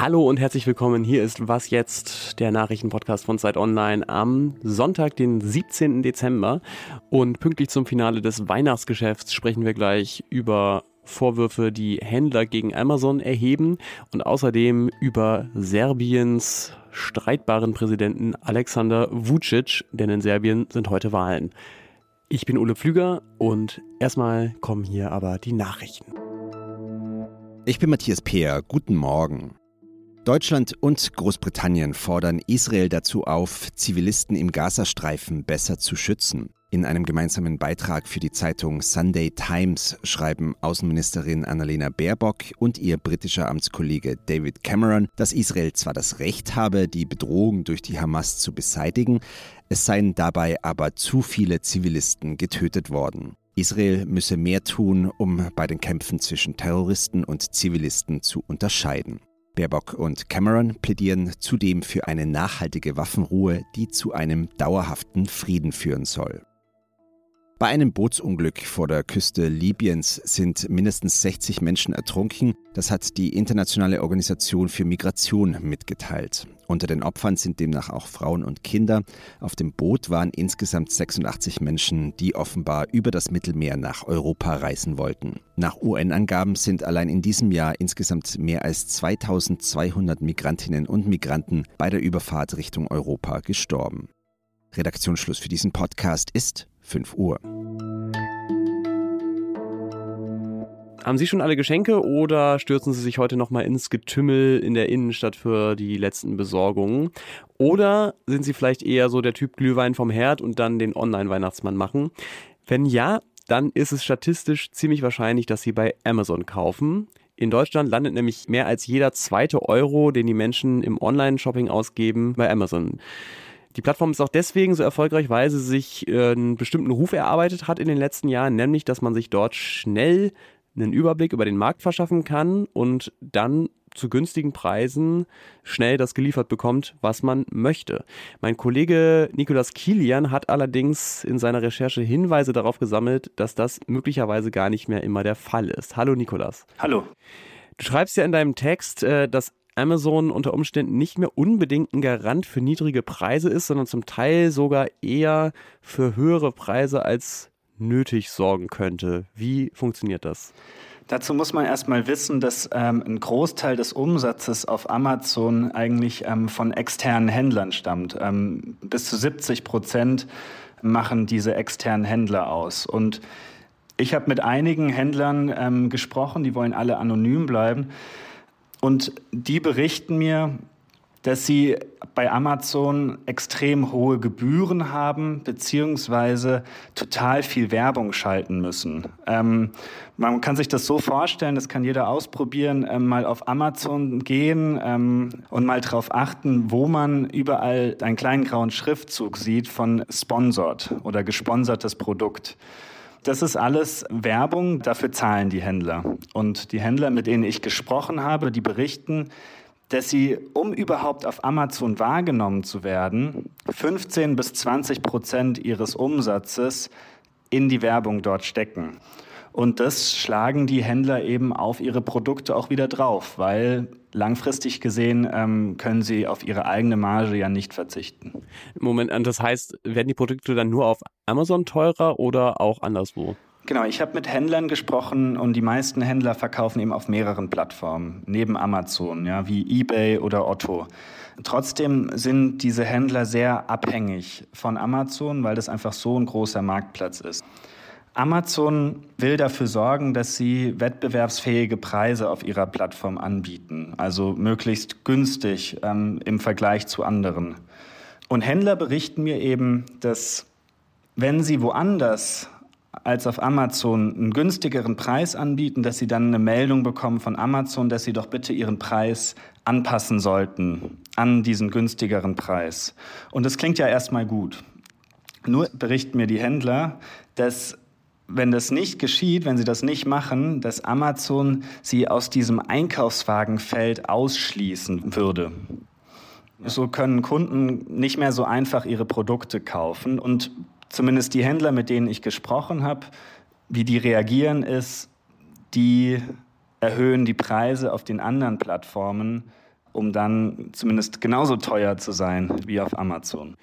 Hallo und herzlich willkommen. Hier ist Was jetzt, der Nachrichtenpodcast von Zeit Online am Sonntag, den 17. Dezember. Und pünktlich zum Finale des Weihnachtsgeschäfts sprechen wir gleich über Vorwürfe, die Händler gegen Amazon erheben und außerdem über Serbiens streitbaren Präsidenten Alexander Vucic, denn in Serbien sind heute Wahlen. Ich bin Ole Pflüger und erstmal kommen hier aber die Nachrichten. Ich bin Matthias Peer. Guten Morgen. Deutschland und Großbritannien fordern Israel dazu auf, Zivilisten im Gazastreifen besser zu schützen. In einem gemeinsamen Beitrag für die Zeitung Sunday Times schreiben Außenministerin Annalena Baerbock und ihr britischer Amtskollege David Cameron, dass Israel zwar das Recht habe, die Bedrohung durch die Hamas zu beseitigen, es seien dabei aber zu viele Zivilisten getötet worden. Israel müsse mehr tun, um bei den Kämpfen zwischen Terroristen und Zivilisten zu unterscheiden. Baerbock und Cameron plädieren zudem für eine nachhaltige Waffenruhe, die zu einem dauerhaften Frieden führen soll. Bei einem Bootsunglück vor der Küste Libyens sind mindestens 60 Menschen ertrunken. Das hat die Internationale Organisation für Migration mitgeteilt. Unter den Opfern sind demnach auch Frauen und Kinder. Auf dem Boot waren insgesamt 86 Menschen, die offenbar über das Mittelmeer nach Europa reisen wollten. Nach UN-Angaben sind allein in diesem Jahr insgesamt mehr als 2200 Migrantinnen und Migranten bei der Überfahrt Richtung Europa gestorben. Redaktionsschluss für diesen Podcast ist 5 Uhr. Haben Sie schon alle Geschenke oder stürzen Sie sich heute nochmal ins Getümmel in der Innenstadt für die letzten Besorgungen? Oder sind Sie vielleicht eher so der Typ Glühwein vom Herd und dann den Online-Weihnachtsmann machen? Wenn ja, dann ist es statistisch ziemlich wahrscheinlich, dass Sie bei Amazon kaufen. In Deutschland landet nämlich mehr als jeder zweite Euro, den die Menschen im Online-Shopping ausgeben, bei Amazon. Die Plattform ist auch deswegen so erfolgreich, weil sie sich äh, einen bestimmten Ruf erarbeitet hat in den letzten Jahren, nämlich dass man sich dort schnell einen Überblick über den Markt verschaffen kann und dann zu günstigen Preisen schnell das geliefert bekommt, was man möchte. Mein Kollege Nikolas Kilian hat allerdings in seiner Recherche Hinweise darauf gesammelt, dass das möglicherweise gar nicht mehr immer der Fall ist. Hallo Nikolas. Hallo. Du schreibst ja in deinem Text, äh, dass Amazon unter Umständen nicht mehr unbedingt ein Garant für niedrige Preise ist, sondern zum Teil sogar eher für höhere Preise als nötig sorgen könnte. Wie funktioniert das? Dazu muss man erstmal wissen, dass ähm, ein Großteil des Umsatzes auf Amazon eigentlich ähm, von externen Händlern stammt. Ähm, bis zu 70 Prozent machen diese externen Händler aus. Und ich habe mit einigen Händlern ähm, gesprochen, die wollen alle anonym bleiben. Und die berichten mir, dass sie bei Amazon extrem hohe Gebühren haben, beziehungsweise total viel Werbung schalten müssen. Ähm, man kann sich das so vorstellen, das kann jeder ausprobieren, ähm, mal auf Amazon gehen ähm, und mal darauf achten, wo man überall einen kleinen grauen Schriftzug sieht von Sponsored oder gesponsertes Produkt. Das ist alles Werbung, dafür zahlen die Händler. Und die Händler, mit denen ich gesprochen habe, die berichten, dass sie, um überhaupt auf Amazon wahrgenommen zu werden, 15 bis 20 Prozent ihres Umsatzes in die Werbung dort stecken. Und das schlagen die Händler eben auf ihre Produkte auch wieder drauf, weil langfristig gesehen ähm, können sie auf ihre eigene Marge ja nicht verzichten. Moment, das heißt, werden die Produkte dann nur auf Amazon teurer oder auch anderswo? Genau, ich habe mit Händlern gesprochen und die meisten Händler verkaufen eben auf mehreren Plattformen, neben Amazon, ja, wie eBay oder Otto. Trotzdem sind diese Händler sehr abhängig von Amazon, weil das einfach so ein großer Marktplatz ist. Amazon will dafür sorgen, dass sie wettbewerbsfähige Preise auf ihrer Plattform anbieten, also möglichst günstig ähm, im Vergleich zu anderen. Und Händler berichten mir eben, dass wenn sie woanders als auf Amazon einen günstigeren Preis anbieten, dass sie dann eine Meldung bekommen von Amazon, dass sie doch bitte ihren Preis anpassen sollten an diesen günstigeren Preis. Und das klingt ja erstmal gut. Nur berichten mir die Händler, dass wenn das nicht geschieht, wenn sie das nicht machen, dass Amazon sie aus diesem Einkaufswagenfeld ausschließen würde. So können Kunden nicht mehr so einfach ihre Produkte kaufen. Und zumindest die Händler, mit denen ich gesprochen habe, wie die reagieren, ist, die erhöhen die Preise auf den anderen Plattformen um dann zumindest genauso teuer zu sein wie auf Amazon.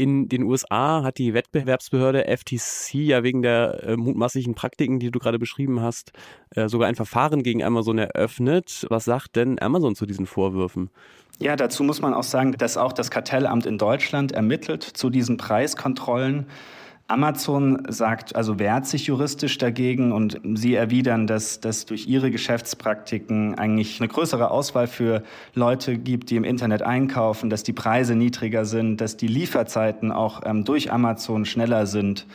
In den USA hat die Wettbewerbsbehörde FTC ja wegen der äh, mutmaßlichen Praktiken, die du gerade beschrieben hast, äh, sogar ein Verfahren gegen Amazon eröffnet. Was sagt denn Amazon zu diesen Vorwürfen? Ja, dazu muss man auch sagen, dass auch das Kartellamt in Deutschland ermittelt zu diesen Preiskontrollen. Amazon sagt, also wehrt sich juristisch dagegen und sie erwidern, dass dass durch ihre Geschäftspraktiken eigentlich eine größere Auswahl für Leute gibt, die im Internet einkaufen, dass die Preise niedriger sind, dass die Lieferzeiten auch ähm, durch Amazon schneller sind.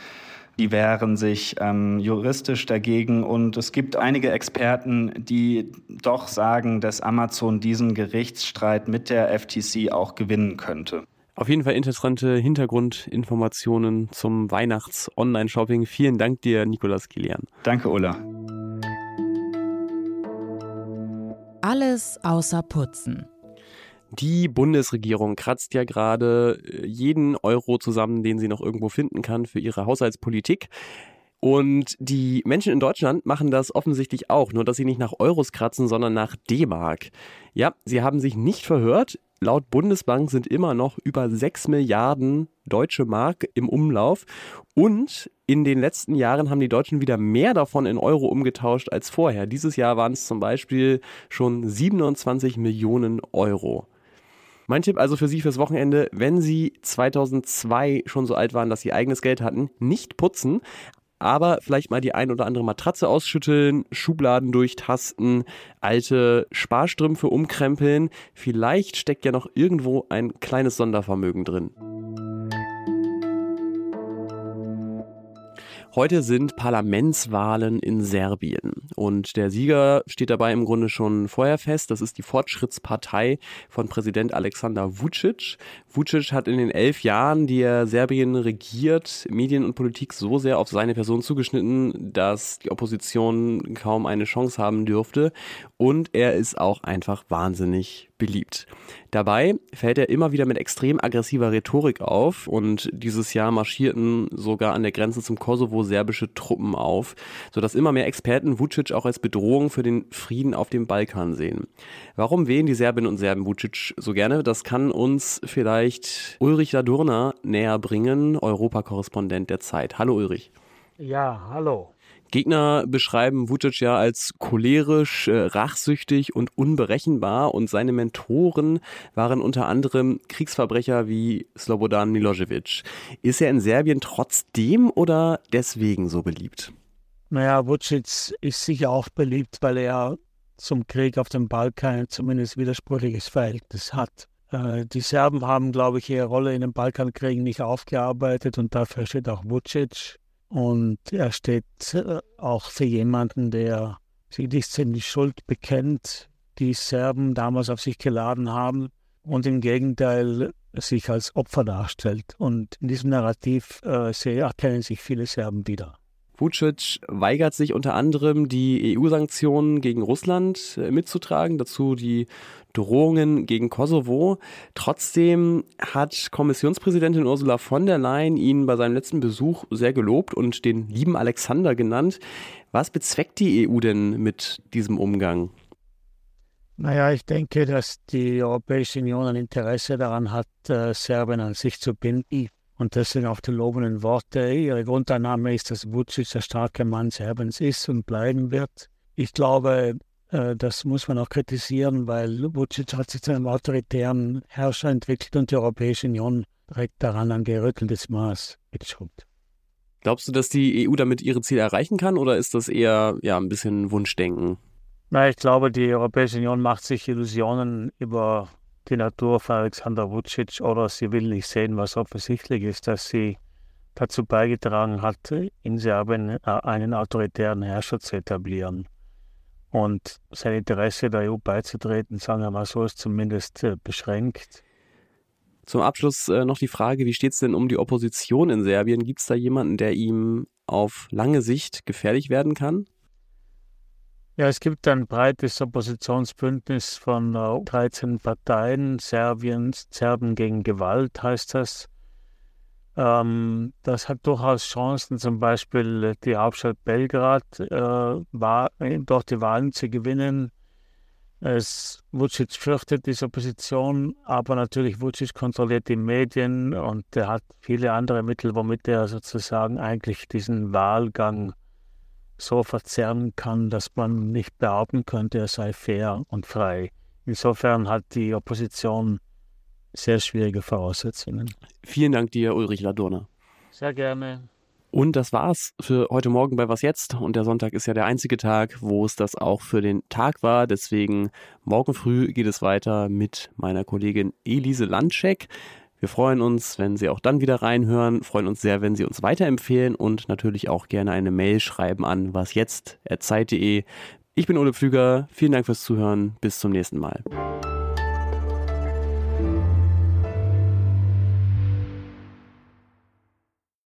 Die wehren sich ähm, juristisch dagegen und es gibt einige Experten, die doch sagen, dass Amazon diesen Gerichtsstreit mit der FTC auch gewinnen könnte. Auf jeden Fall interessante Hintergrundinformationen zum Weihnachts-Online-Shopping. Vielen Dank dir, Nikolas Kilian. Danke, Ulla. Alles außer Putzen. Die Bundesregierung kratzt ja gerade äh, jeden Euro zusammen, den sie noch irgendwo finden kann für ihre Haushaltspolitik. Und die Menschen in Deutschland machen das offensichtlich auch, nur dass sie nicht nach Euros kratzen, sondern nach D-Mark. Ja, sie haben sich nicht verhört. Laut Bundesbank sind immer noch über 6 Milliarden deutsche Mark im Umlauf. Und in den letzten Jahren haben die Deutschen wieder mehr davon in Euro umgetauscht als vorher. Dieses Jahr waren es zum Beispiel schon 27 Millionen Euro. Mein Tipp also für Sie fürs Wochenende, wenn Sie 2002 schon so alt waren, dass Sie eigenes Geld hatten, nicht putzen, aber vielleicht mal die ein oder andere Matratze ausschütteln, Schubladen durchtasten, alte Sparstrümpfe umkrempeln. Vielleicht steckt ja noch irgendwo ein kleines Sondervermögen drin. Heute sind Parlamentswahlen in Serbien und der Sieger steht dabei im Grunde schon vorher fest. Das ist die Fortschrittspartei von Präsident Alexander Vucic. Vucic hat in den elf Jahren, die er Serbien regiert, Medien und Politik so sehr auf seine Person zugeschnitten, dass die Opposition kaum eine Chance haben dürfte. Und er ist auch einfach wahnsinnig beliebt. Dabei fällt er immer wieder mit extrem aggressiver Rhetorik auf und dieses Jahr marschierten sogar an der Grenze zum Kosovo serbische Truppen auf, sodass immer mehr Experten Vucic auch als Bedrohung für den Frieden auf dem Balkan sehen. Warum wählen die Serbinnen und Serben Vucic so gerne? Das kann uns vielleicht Ulrich Ladurna näher bringen, Europakorrespondent der Zeit. Hallo Ulrich. Ja, hallo. Gegner beschreiben Vucic ja als cholerisch, äh, rachsüchtig und unberechenbar und seine Mentoren waren unter anderem Kriegsverbrecher wie Slobodan Milosevic. Ist er in Serbien trotzdem oder deswegen so beliebt? Naja, Vucic ist sicher auch beliebt, weil er zum Krieg auf dem Balkan zumindest widersprüchliches Verhältnis hat. Äh, die Serben haben, glaube ich, ihre Rolle in den Balkankriegen nicht aufgearbeitet und dafür steht auch Vucic. Und er steht äh, auch für jemanden, der sich nicht in die Schuld bekennt, die Serben damals auf sich geladen haben und im Gegenteil sich als Opfer darstellt. Und in diesem Narrativ äh, erkennen sich viele Serben wieder. Vucic weigert sich unter anderem, die EU-Sanktionen gegen Russland äh, mitzutragen, dazu die Drohungen gegen Kosovo. Trotzdem hat Kommissionspräsidentin Ursula von der Leyen ihn bei seinem letzten Besuch sehr gelobt und den lieben Alexander genannt. Was bezweckt die EU denn mit diesem Umgang? Naja, ich denke, dass die Europäische Union ein Interesse daran hat, äh, Serbien an sich zu binden. Und das sind auch die lobenden Worte. Ihre Grundannahme ist, dass Vucic der starke Mann Serbiens ist und bleiben wird. Ich glaube, äh, das muss man auch kritisieren, weil Vucic hat sich zu einem autoritären Herrscher entwickelt und die Europäische Union direkt daran ein gerütteltes Maß mitschraubt. Glaubst du, dass die EU damit ihre Ziele erreichen kann oder ist das eher ja, ein bisschen Wunschdenken? Na, ich glaube, die Europäische Union macht sich Illusionen über die Natur von Alexander Vucic oder sie will nicht sehen, was offensichtlich ist, dass sie dazu beigetragen hat, in Serbien äh, einen autoritären Herrscher zu etablieren. Und sein Interesse der EU beizutreten, sagen wir mal so, ist zumindest äh, beschränkt. Zum Abschluss äh, noch die Frage, wie steht es denn um die Opposition in Serbien? Gibt es da jemanden, der ihm auf lange Sicht gefährlich werden kann? Ja, es gibt ein breites Oppositionsbündnis von 13 Parteien. Serbien, Serben gegen Gewalt heißt das. Ähm, das hat durchaus Chancen, zum Beispiel die Hauptstadt Belgrad äh, war, dort die Wahlen zu gewinnen. Es, Vucic fürchtet diese Opposition, aber natürlich Vucic kontrolliert die Medien und er hat viele andere Mittel, womit er sozusagen eigentlich diesen Wahlgang so verzerren kann, dass man nicht behaupten könnte, er sei fair und frei. Insofern hat die Opposition sehr schwierige Voraussetzungen. Vielen Dank dir, Ulrich Ladurner. Sehr gerne. Und das war's für heute Morgen bei Was Jetzt. Und der Sonntag ist ja der einzige Tag, wo es das auch für den Tag war. Deswegen morgen früh geht es weiter mit meiner Kollegin Elise Landscheck. Wir freuen uns, wenn Sie auch dann wieder reinhören, freuen uns sehr, wenn Sie uns weiterempfehlen und natürlich auch gerne eine Mail schreiben an wasjetzt.zeit.de. Ich bin Ole Pflüger, vielen Dank fürs Zuhören, bis zum nächsten Mal.